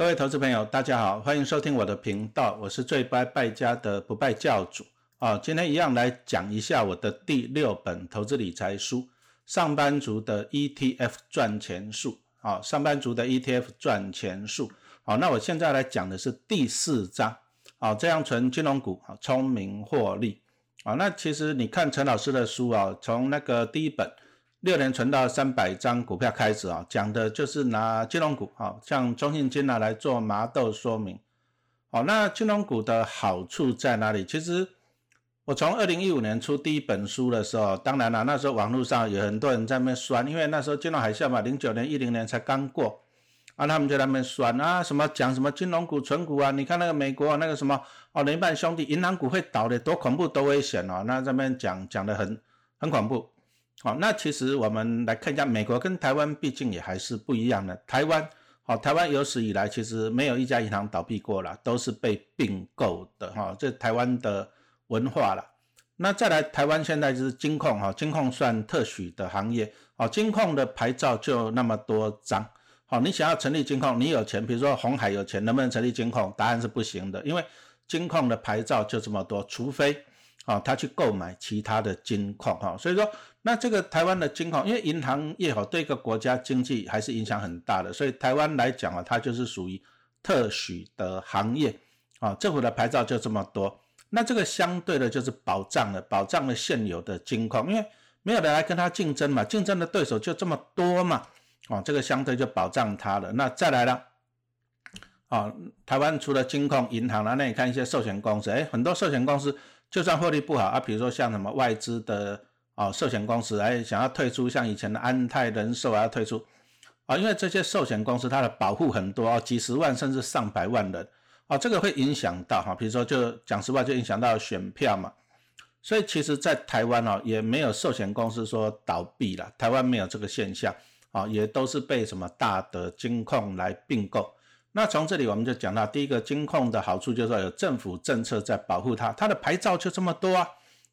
各位投资朋友，大家好，欢迎收听我的频道，我是最不爱败家的不败教主啊。今天一样来讲一下我的第六本投资理财书《上班族的 ETF 赚钱术》啊，上班族的 ETF 赚钱术。好，那我现在来讲的是第四章啊，这样存金融股啊，聪明获利啊。那其实你看陈老师的书啊，从那个第一本。六年存到三百张股票开始啊，讲的就是拿金融股啊，像中信金拿来做麻豆说明。好，那金融股的好处在哪里？其实我从二零一五年出第一本书的时候，当然了，那时候网络上有很多人在那边酸，因为那时候金融海啸嘛，零九年、一零年才刚过啊，他们就在那边酸啊，什么讲什么金融股、存股啊，你看那个美国那个什么哦，联办兄弟银行股会倒的，多恐怖，多危险哦，那这边讲讲的很很恐怖。好，那其实我们来看一下，美国跟台湾毕竟也还是不一样的。台湾，好，台湾有史以来其实没有一家银行倒闭过了，都是被并购的，哈，这台湾的文化了。那再来，台湾现在就是金控，哈，金控算特许的行业，好，金控的牌照就那么多张，好，你想要成立金控，你有钱，比如说红海有钱，能不能成立金控？答案是不行的，因为金控的牌照就这么多，除非。啊，他去购买其他的金矿哈，所以说，那这个台湾的金矿，因为银行业哈对一个国家经济还是影响很大的，所以台湾来讲啊，它就是属于特许的行业啊，政府的牌照就这么多，那这个相对的就是保障了，保障了现有的金矿，因为没有人来跟他竞争嘛，竞争的对手就这么多嘛，啊，这个相对就保障它了。那再来了，啊，台湾除了金控银行了，那你看一些寿险公司，哎，很多寿险公司。就算获利不好啊，比如说像什么外资的啊寿险公司，哎想要退出，像以前的安泰人寿啊要退出。啊，因为这些寿险公司它的保护很多啊，几十万甚至上百万人。啊，这个会影响到哈，比如说就讲实话就影响到选票嘛，所以其实在台湾哦也没有寿险公司说倒闭了，台湾没有这个现象。啊，也都是被什么大的金控来并购。那从这里我们就讲到，第一个金控的好处就是说有政府政策在保护它，它的牌照就这么多啊，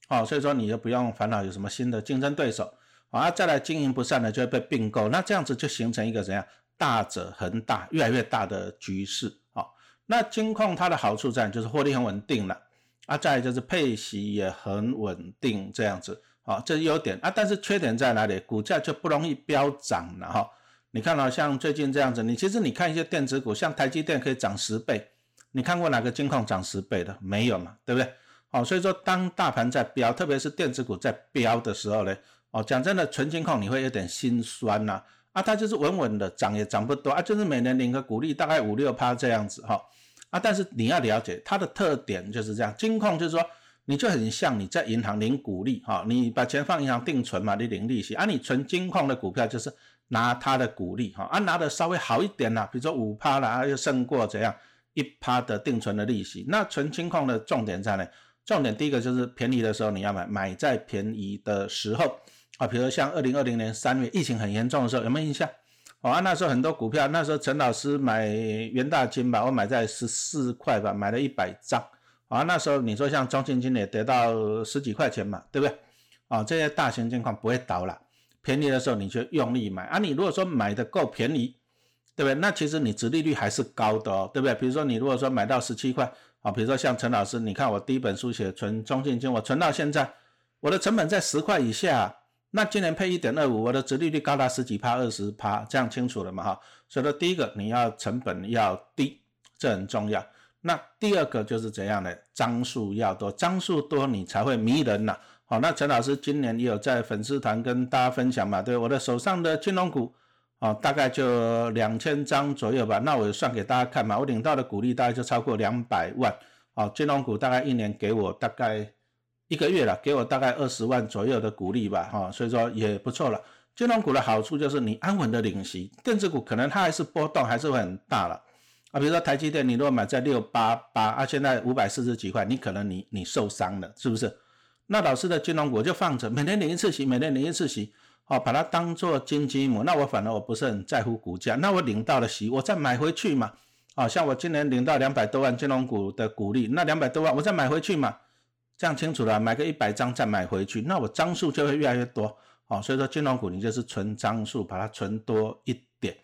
好，所以说你就不用烦恼有什么新的竞争对手，啊，再来经营不善的就会被并购，那这样子就形成一个怎样大者恒大，越来越大的局势，好，那金控它的好处在就是获利很稳定了，啊，再来就是配息也很稳定，这样子，好，这是优点啊，但是缺点在哪里？股价就不容易飙涨了哈。你看到像最近这样子，你其实你看一些电子股，像台积电可以涨十倍，你看过哪个金矿涨十倍的？没有嘛，对不对？哦，所以说当大盘在飙，特别是电子股在飙的时候呢，哦，讲真的，纯金矿你会有点心酸呐，啊，它就是稳稳的涨也涨不多啊，就是每年领个股利大概五六趴这样子哈，啊，但是你要了解它的特点就是这样，金矿就是说你就很像你在银行领股利哈，你把钱放银行定存嘛，你领利息，啊，你存金矿的股票就是。拿它的股利哈，啊拿的稍微好一点啦，比如说五趴啦，又胜过怎样一趴的定存的利息。那存金矿的重点在哪？重点第一个就是便宜的时候你要买，买在便宜的时候啊，比如像二零二零年三月疫情很严重的时候，有没有印象？啊那时候很多股票，那时候陈老师买元大金吧，我买在十四块吧，买了一百张啊，那时候你说像中信金也得到十几块钱嘛，对不对？啊这些大型金矿不会倒了。便宜的时候你就用力买啊！你如果说买的够便宜，对不对？那其实你殖利率还是高的哦，对不对？比如说你如果说买到十七块啊，比如说像陈老师，你看我第一本书写存中信金，我存到现在，我的成本在十块以下，那今年配一点二五，我的殖利率高达十几趴、二十趴，这样清楚了嘛？哈，所以说第一个你要成本要低，这很重要。那第二个就是怎样的？张数要多，张数多你才会迷人呐。好，那陈老师今年也有在粉丝团跟大家分享嘛？对，我的手上的金融股，啊，大概就两千张左右吧。那我算给大家看嘛，我领到的股利大概就超过两百万。啊，金融股大概一年给我大概一个月了，给我大概二十万左右的股利吧。哈，所以说也不错了。金融股的好处就是你安稳的领息，电子股可能它还是波动还是会很大了。啊，比如说台积电，你如果买在六八八，啊，现在五百四十几块，你可能你你受伤了，是不是？那老师的金融股就放着，每天领一次息，每天领一次息，哦，把它当做金鸡母。那我反而我不是很在乎股价，那我领到了息，我再买回去嘛。啊，像我今年领到两百多万金融股的股利，那两百多万我再买回去嘛，这样清楚了，买个一百张再买回去，那我张数就会越来越多。哦，所以说金融股你就是存张数，把它存多一点。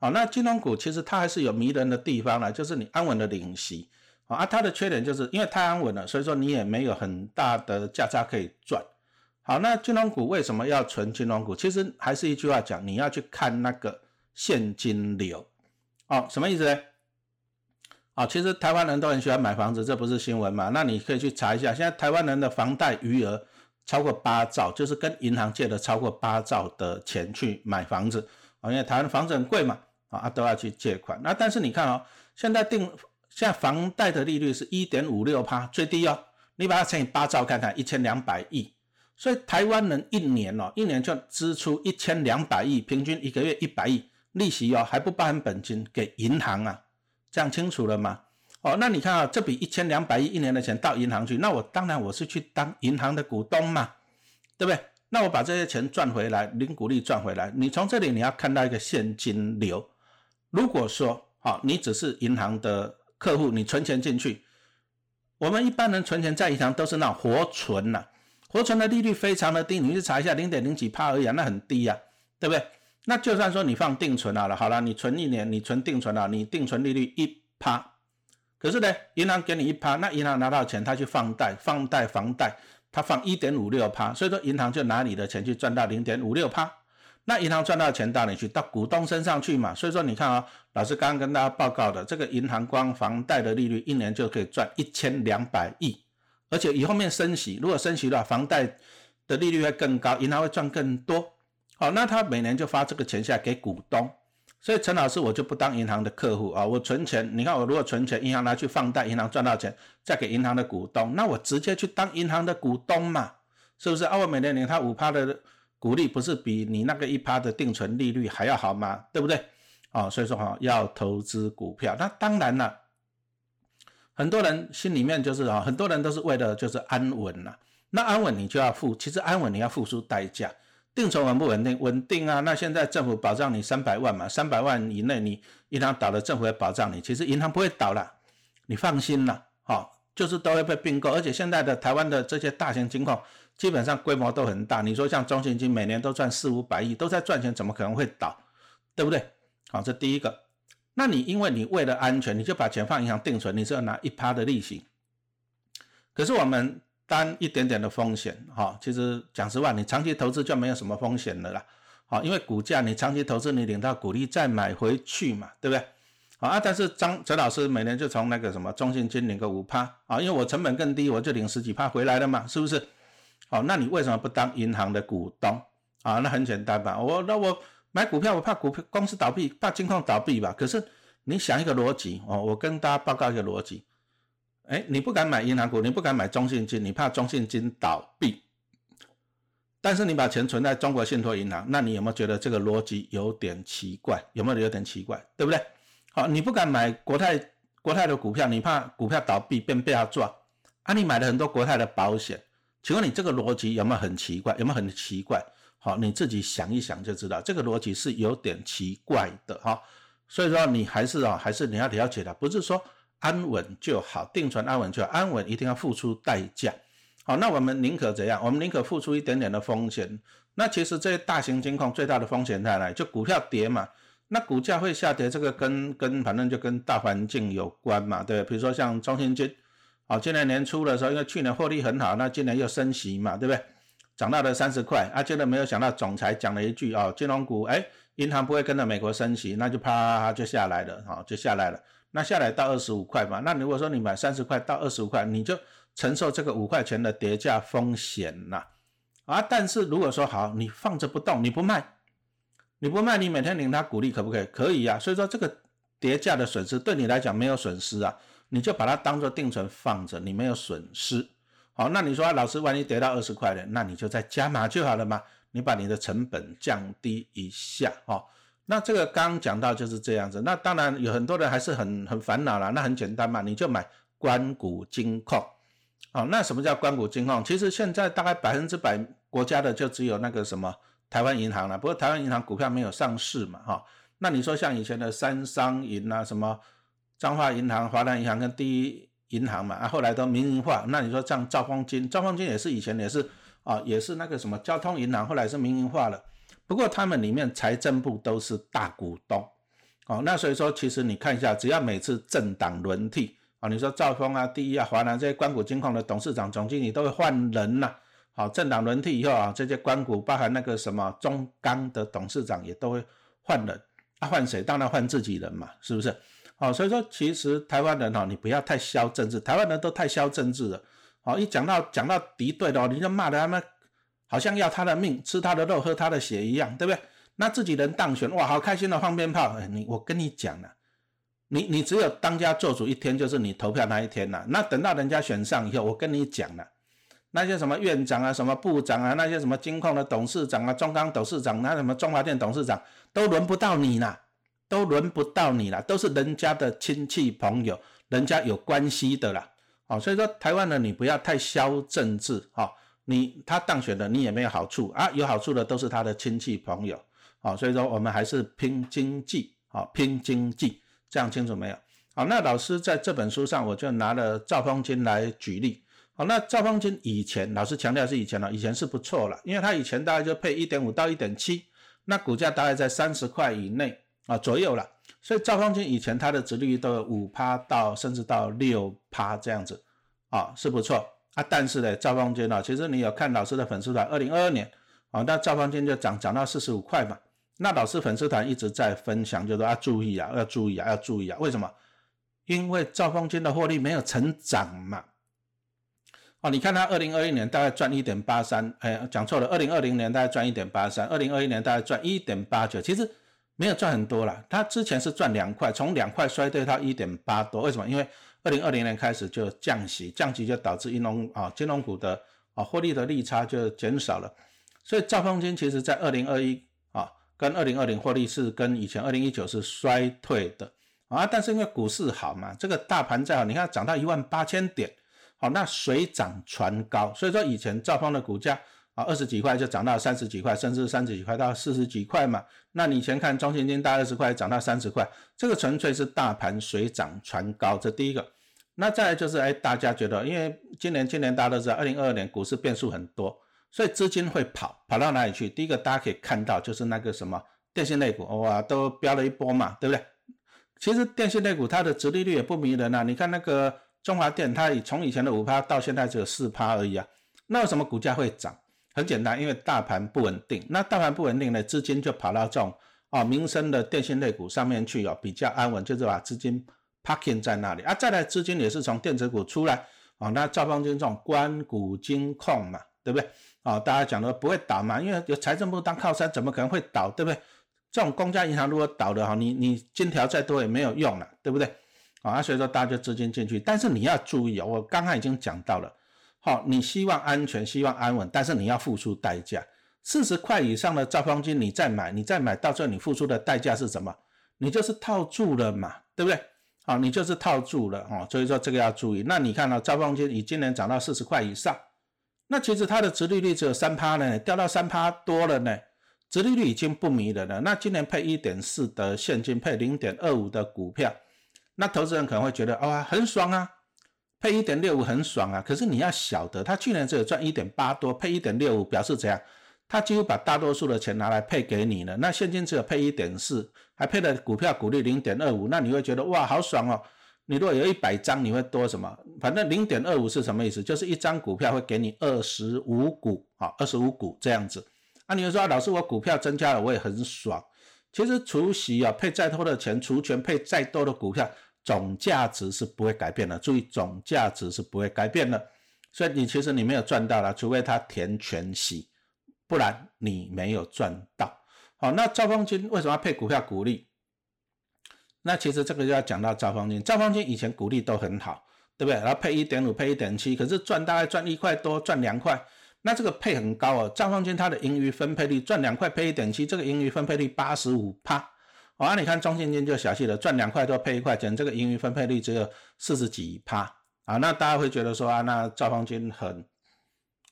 好，那金融股其实它还是有迷人的地方了，就是你安稳的领息，啊，它的缺点就是因为太安稳了，所以说你也没有很大的价差可以赚。好，那金融股为什么要存金融股？其实还是一句话讲，你要去看那个现金流。哦，什么意思呢？哦，其实台湾人都很喜欢买房子，这不是新闻嘛？那你可以去查一下，现在台湾人的房贷余额超过八兆，就是跟银行借了超过八兆的钱去买房子。啊，因为台湾房子很贵嘛。啊，都要去借款。那但是你看哦，现在定现在房贷的利率是一点五六趴，最低哦。你把它乘以八兆看看，一千两百亿。所以台湾人一年哦，一年就支出一千两百亿，平均一个月一百亿利息哦，还不包含本金给银行啊。这样清楚了吗？哦，那你看啊，这笔一千两百亿一年的钱到银行去，那我当然我是去当银行的股东嘛，对不对？那我把这些钱赚回来，零股利赚回来，你从这里你要看到一个现金流。如果说好，你只是银行的客户，你存钱进去，我们一般人存钱在银行都是那活存呐，活存的利率非常的低，你去查一下，零点零几帕而已，那很低呀，对不对？那就算说你放定存好了，好了，你存一年，你存定存了，你定存利率一趴，可是呢，银行给你一趴，那银行拿到钱，他去放贷，放贷房贷，他放一点五六趴，所以说银行就拿你的钱去赚到零点五六趴。那银行赚到钱到哪去？到股东身上去嘛。所以说你看啊，老师刚刚跟大家报告的，这个银行光房贷的利率一年就可以赚一千两百亿，而且以后面升息，如果升息的话，房贷的利率会更高，银行会赚更多。好，那他每年就发这个钱下来给股东。所以陈老师我就不当银行的客户啊，我存钱，你看我如果存钱，银行拿去放贷，银行赚到钱再给银行的股东，那我直接去当银行的股东嘛，是不是？啊，我每年领他五趴的。股利不是比你那个一趴的定存利率还要好吗？对不对？哦，所以说哈，要投资股票，那当然了，很多人心里面就是啊，很多人都是为了就是安稳呐。那安稳你就要付，其实安稳你要付出代价。定存稳不稳定？稳定啊。那现在政府保障你三百万嘛，三百万以内你银行倒了，政府会保障你。其实银行不会倒了，你放心了。好，就是都会被并购，而且现在的台湾的这些大型金矿。基本上规模都很大，你说像中信金每年都赚四五百亿，都在赚钱，怎么可能会倒？对不对？好，这第一个。那你因为你为了安全，你就把钱放银行定存，你是要拿一趴的利息。可是我们担一点点的风险，哈，其实讲实话，你长期投资就没有什么风险了啦。好，因为股价你长期投资，你领到股利再买回去嘛，对不对？好啊，但是张哲老师每年就从那个什么中信金领个五趴啊，因为我成本更低，我就领十几趴回来了嘛，是不是？好，那你为什么不当银行的股东啊？那很简单吧，我那我买股票，我怕股票公司倒闭，怕金矿倒闭吧。可是你想一个逻辑哦，我跟大家报告一个逻辑，哎，你不敢买银行股，你不敢买中信金，你怕中信金倒闭，但是你把钱存在中国信托银行，那你有没有觉得这个逻辑有点奇怪？有没有有点奇怪？对不对？好，你不敢买国泰国泰的股票，你怕股票倒闭变被他赚啊？你买了很多国泰的保险。请问你这个逻辑有没有很奇怪？有没有很奇怪？好，你自己想一想就知道，这个逻辑是有点奇怪的哈。所以说你还是啊，还是你要了解的，不是说安稳就好，定存安稳就好，安稳一定要付出代价。好，那我们宁可怎样？我们宁可付出一点点的风险。那其实这些大型金控最大的风险在哪？就股票跌嘛，那股价会下跌，这个跟跟反正就跟大环境有关嘛，对比如说像中信金。好，今年年初的时候，因为去年获利很好，那今年又升息嘛，对不对？涨到了三十块，啊，真的没有想到总裁讲了一句哦，金融股，哎，银行不会跟着美国升息，那就啪就下来了，好，就下来了。那下来到二十五块嘛，那如果说你买三十块到二十五块，你就承受这个五块钱的跌价风险了啊。但是如果说好，你放着不动，你不卖，你不卖，你每天领他股利可不可以？可以呀。所以说这个跌价的损失对你来讲没有损失啊。你就把它当做定存放着，你没有损失。好，那你说老师，万一跌到二十块了，那你就再加码就好了嘛。你把你的成本降低一下，哦。那这个刚讲到就是这样子。那当然有很多人还是很很烦恼了。那很简单嘛，你就买关谷金控。哦，那什么叫关谷金控？其实现在大概百分之百国家的就只有那个什么台湾银行了。不过台湾银行股票没有上市嘛，哈。那你说像以前的三商银啊什么？彰化银行、华南银行跟第一银行嘛，啊，后来都民营化。那你说像兆丰金，兆丰金也是以前也是啊，也是那个什么交通银行，后来是民营化了。不过他们里面财政部都是大股东，哦，那所以说其实你看一下，只要每次政党轮替啊，你说兆丰啊、第一啊、华南这些关谷金矿的董事长、总经理都会换人呐。好，政党轮替以后啊，这些关谷包含那个什么中钢的董事长也都会换人，啊换谁？当然换自己人嘛，是不是？好，所以说其实台湾人哈，你不要太消政治，台湾人都太消政治了。好，一讲到讲到敌对的，你就骂的他们好像要他的命、吃他的肉、喝他的血一样，对不对？那自己人当选，哇，好开心的放鞭炮。你我跟你讲了，你你只有当家做主一天，就是你投票那一天了。那等到人家选上以后，我跟你讲了。那些什么院长啊，什么部长啊，那些什么金控的董事长啊，中钢董事长，那什么中华电董事长，都轮不到你啦，都轮不到你了，都是人家的亲戚朋友，人家有关系的啦。哦，所以说台湾人你不要太消政治，哈，你他当选了你也没有好处啊，有好处的都是他的亲戚朋友，哦，所以说我们还是拼经济，好拼经济，这样清楚没有？好，那老师在这本书上我就拿了赵方金来举例。好，那赵方金以前老师强调是以前了，以前是不错了，因为他以前大概就配一点五到一点七，那股价大概在三十块以内啊左右了，所以兆丰金以前他的值率都有五趴到甚至到六趴这样子啊是不错。啊，但是呢兆丰金呢，其实你有看老师的粉丝团，二零二二年啊，那兆丰金就涨涨到四十五块嘛，那老师粉丝团一直在分享，就说要注意啊，要注意啊，要注意啊，为什么？因为兆丰金的获利没有成长嘛。哦，你看他二零二一年大概赚一点八三，哎，讲错了，二零二零年大概赚一点八三，二零二一年大概赚一点八九，其实没有赚很多了。它之前是赚两块，从两块衰退到一点八多，为什么？因为二零二零年开始就降息，降息就导致金融啊金融股的啊获利的利差就减少了。所以兆丰金其实在二零二一啊跟二零二零获利是跟以前二零一九是衰退的啊，但是因为股市好嘛，这个大盘再好，你看涨到一万八千点。好，那水涨船高，所以说以前兆丰的股价啊二十几块就涨到三十几块，甚至三十几块到四十几块嘛。那你以前看中信金大二十块涨到三十块，这个纯粹是大盘水涨船高，这第一个。那再来就是哎，大家觉得，因为今年今年大家都知道，二零二二年股市变数很多，所以资金会跑，跑到哪里去？第一个大家可以看到就是那个什么电信类股，哇，都飙了一波嘛，对不对？其实电信类股它的殖利率也不迷人啊，你看那个。中华电它以从以前的五趴到现在只有四趴而已啊，那为什么股价会涨？很简单，因为大盘不稳定。那大盘不稳定呢，资金就跑到这种啊民生的电信类股上面去哦，比较安稳，就是把资金 parking 在那里啊。再来资金也是从电子股出来啊，那赵方军这种关股金控嘛，对不对？啊，大家讲的不会倒嘛，因为有财政部当靠山，怎么可能会倒？对不对？这种公家银行如果倒了哈，你你金条再多也没有用了，对不对？啊，所以说大家就资金进去，但是你要注意哦，我刚刚已经讲到了，好，你希望安全，希望安稳，但是你要付出代价。四十块以上的兆方金你再买，你再买到最后你付出的代价是什么？你就是套住了嘛，对不对？好，你就是套住了哦，所以说这个要注意。那你看到兆方金已今年涨到四十块以上，那其实它的殖利率只有三趴呢，掉到三趴多了呢，殖利率已经不迷人了。那今年配一点四的现金，配零点二五的股票。那投资人可能会觉得，哇，很爽啊，配一点六五很爽啊。可是你要晓得，他去年只有赚一点八多，配一点六五表示怎样？他几乎把大多数的钱拿来配给你了。那现金只有配一点四，还配了股票股利零点二五，那你会觉得哇，好爽哦。你如果有一百张，你会多什么？反正零点二五是什么意思？就是一张股票会给你二十五股啊，二十五股这样子。啊，你会说老师，我股票增加了，我也很爽。其实除息啊，配再多的钱，除权配再多的股票。总价值是不会改变的，注意总价值是不会改变的，所以你其实你没有赚到了，除非它填全息，不然你没有赚到。好，那兆方金为什么要配股票股利？那其实这个就要讲到兆方金，兆方金以前股利都很好，对不对？然后配一点五，配一点七，可是赚大概赚一块多，赚两块，那这个配很高哦。兆方金它的盈余分配率赚两块配一点七，这个盈余分配率八十五趴。啊，你看中信金就小气了，赚两块多配一块钱，这个盈余分配率只有四十几趴啊。那大家会觉得说啊，那兆丰金很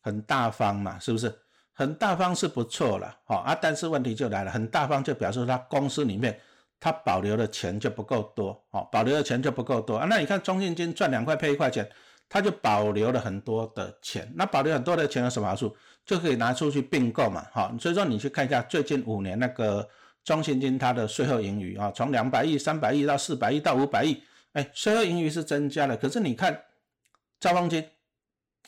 很大方嘛，是不是？很大方是不错了，好啊。但是问题就来了，很大方就表示他公司里面他保留的钱就不够多，哦，保留的钱就不够多啊。那你看中信金赚两块配一块钱，他就保留了很多的钱。那保留很多的钱有什么好处？就可以拿出去并购嘛，好。所以说你去看一下最近五年那个。中信金它的税后盈余啊，从两百亿、三百亿到四百亿到五百亿，哎，税后盈余是增加了，可是你看兆丰金，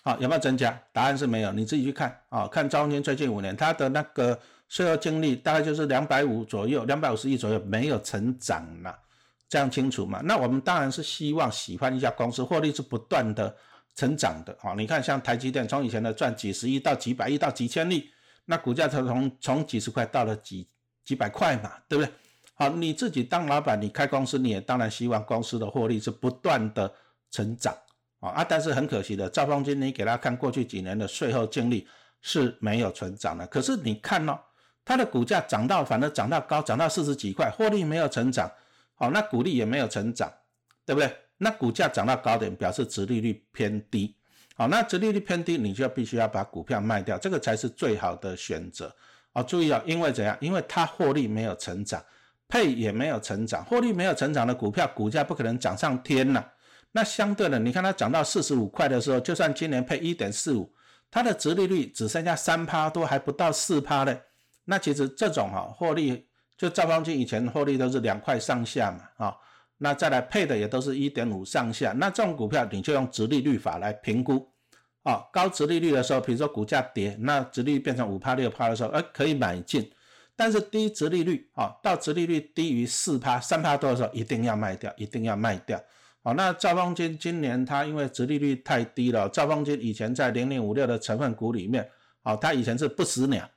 啊有没有增加？答案是没有，你自己去看啊，看兆丰金最近五年它的那个税后净利大概就是两百五左右，两百五十亿左右，没有成长了，这样清楚吗？那我们当然是希望喜欢一家公司获利是不断的成长的啊，你看像台积电从以前的赚几十亿到几百亿到几千亿。那股价从从从几十块到了几几百块嘛，对不对？好，你自己当老板，你开公司，你也当然希望公司的获利是不断的成长啊啊！但是很可惜的，赵方金，你给他看过去几年的税后净利是没有成长的。可是你看哦，它的股价涨到，反正涨到高，涨到四十几块，获利没有成长，好，那股利也没有成长，对不对？那股价涨到高点，表示殖利率偏低。好，那殖利率偏低，你就必须要把股票卖掉，这个才是最好的选择。哦，注意啊，因为怎样？因为它获利没有成长，配也没有成长，获利没有成长的股票，股价不可能涨上天呐。那相对的，你看它涨到四十五块的时候，就算今年配一点四五，它的殖利率只剩下三趴多，还不到四趴嘞。那其实这种哈获利，就赵方金以前获利都是两块上下嘛，啊。那再来配的也都是一点五上下，那这种股票你就用直利率法来评估，啊，高值利率的时候，比如说股价跌，那值利率变成五趴六趴的时候，哎，可以买进，但是低值利率，啊，到值利率低于四趴、三趴多的时候，一定要卖掉，一定要卖掉，好，那兆丰金今年它因为值利率太低了，兆丰金以前在零零五六的成分股里面，啊，它以前是不死鸟，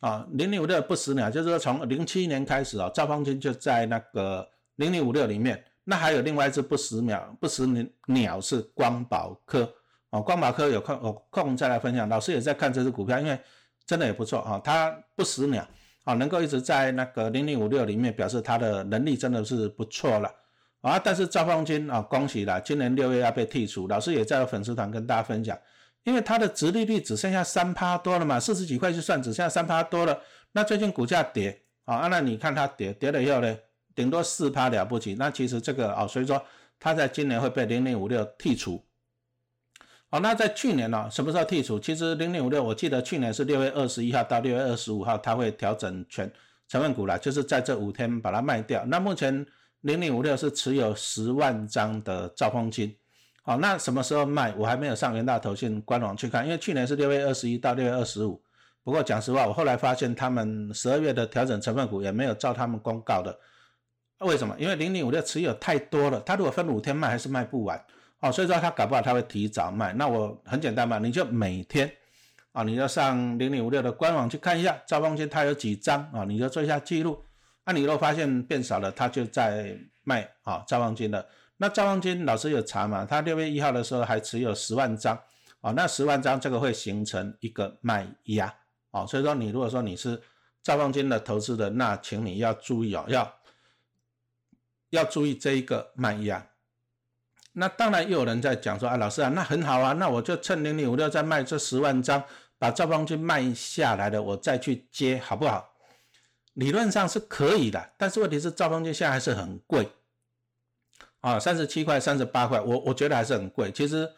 啊，零零五六不死鸟，就是说从零七年开始啊，兆丰金就在那个零零五六里面。那还有另外一只不死鸟，不死鸟是光宝科。哦，光马科有空有空再来分享。老师也在看这只股票，因为真的也不错啊，它不死鸟啊，能够一直在那个零零五六里面，表示它的能力真的是不错了啊。但是赵方金啊，恭喜了，今年六月要被剔除。老师也在粉丝团跟大家分享，因为它的直利率只剩下三趴多了嘛，四十几块就算只剩下三趴多了。那最近股价跌啊，那你看它跌跌了以后呢？顶多四趴了不起，那其实这个啊，所以说它在今年会被零零五六剔除。好，那在去年呢，什么时候剔除？其实零零五六，我记得去年是六月二十一号到六月二十五号，它会调整全成分股了，就是在这五天把它卖掉。那目前零零五六是持有十万张的兆丰金。好，那什么时候卖？我还没有上元大投信官网去看，因为去年是六月二十一到六月二十五。不过讲实话，我后来发现他们十二月的调整成分股也没有照他们公告的。为什么？因为零零五六持有太多了，他如果分五天卖，还是卖不完哦。所以说他搞不好他会提早卖。那我很简单嘛，你就每天啊，你就上零零五六的官网去看一下赵方金他有几张啊，你就做一下记录。那你如果发现变少了，他就在卖啊赵方金的。那赵方金老师有查嘛？他六月一号的时候还持有十万张啊，那十万张这个会形成一个卖压啊。所以说你如果说你是赵方金的投资的，那请你要注意哦，要。要注意这一个卖压，那当然又有人在讲说啊，老师啊，那很好啊，那我就趁零零五六再卖这十万张，把赵方金卖下来了，我再去接好不好？理论上是可以的，但是问题是赵方金现在还是很贵啊，三十七块、三十八块，我我觉得还是很贵。其实，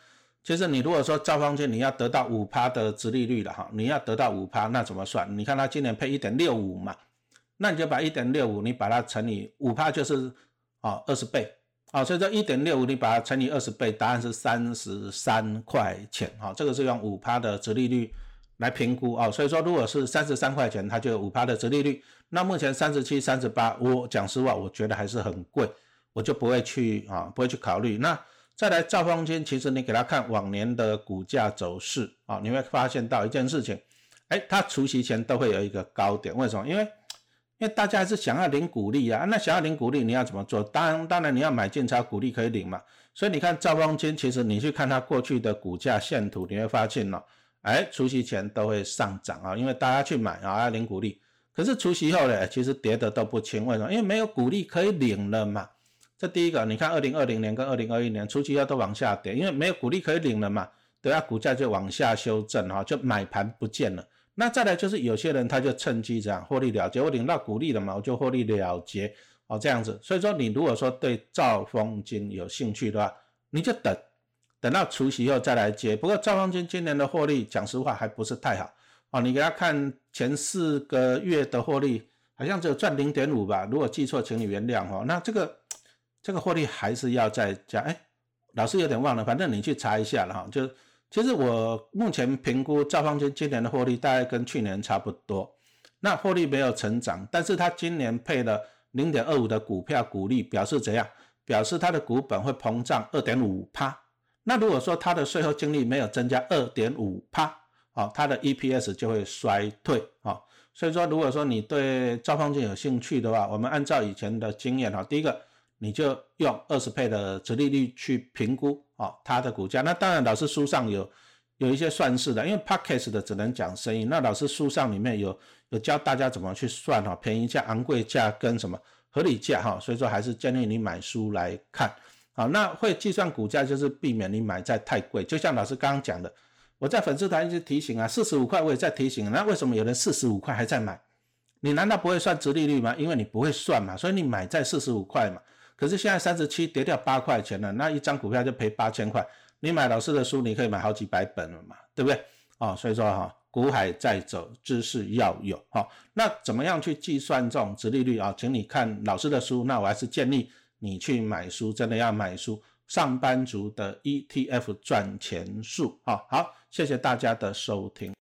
其实你如果说赵方金你要得到五趴的殖利率了哈，你要得到五趴，那怎么算？你看他今年配一点六五嘛，那你就把一点六五你把它乘以五趴，就是。啊，二十倍，啊，所以说一点六五，你把它乘以二十倍，答案是三十三块钱，啊，这个是用五趴的折利率来评估，啊，所以说如果是三十三块钱，它就有五趴的折利率，那目前三十七、三十八，我讲实话，我觉得还是很贵，我就不会去啊，不会去考虑。那再来兆丰金，其实你给他看往年的股价走势，啊，你会发现到一件事情，哎，它除夕前都会有一个高点，为什么？因为因为大家还是想要领股利啊，那想要领股利，你要怎么做？当然，当然你要买进差股利可以领嘛。所以你看兆丰金，其实你去看它过去的股价线图，你会发现呢，哎，除夕前都会上涨啊，因为大家去买啊要领股利。可是除夕后呢，其实跌的都不轻，为什么？因为没有股利可以领了嘛。这第一个，你看二零二零年跟二零二一年除夕后都往下跌，因为没有股利可以领了嘛，对啊，股价就往下修正哈，就买盘不见了。那再来就是有些人他就趁机这样获利了结，我领到股利了嘛，我就获利了结哦这样子。所以说你如果说对兆丰金有兴趣的话，你就等等到除夕后再来接。不过兆丰金今年的获利讲实话还不是太好哦，你给他看前四个月的获利好像只有赚零点五吧，如果记错，请你原谅哈。那这个这个获利还是要再加，哎，老师有点忘了，反正你去查一下了哈。就其实我目前评估兆丰金今年的获利大概跟去年差不多，那获利没有成长，但是它今年配了零点二五的股票股利，表示怎样？表示它的股本会膨胀二点五趴。那如果说它的税后净利没有增加二点五趴，哦，它的 EPS 就会衰退啊。所以说，如果说你对兆丰金有兴趣的话，我们按照以前的经验哈，第一个你就用二十倍的折利率去评估哦它的股价。那当然，老师书上有有一些算式的，因为 p a c k a g e 的只能讲生意。那老师书上里面有有教大家怎么去算哈，便宜价、昂贵价跟什么合理价哈。所以说，还是建议你买书来看。好，那会计算股价就是避免你买在太贵。就像老师刚刚讲的。我在粉丝团一直提醒啊，四十五块我也在提醒，那为什么有人四十五块还在买？你难道不会算值利率吗？因为你不会算嘛，所以你买在四十五块嘛。可是现在三十七跌掉八块钱了，那一张股票就赔八千块。你买老师的书，你可以买好几百本了嘛，对不对？哦，所以说哈，股海在走，知识要有哈。那怎么样去计算这种值利率啊？请你看老师的书，那我还是建议你去买书，真的要买书。上班族的 ETF 赚钱术，好好，谢谢大家的收听。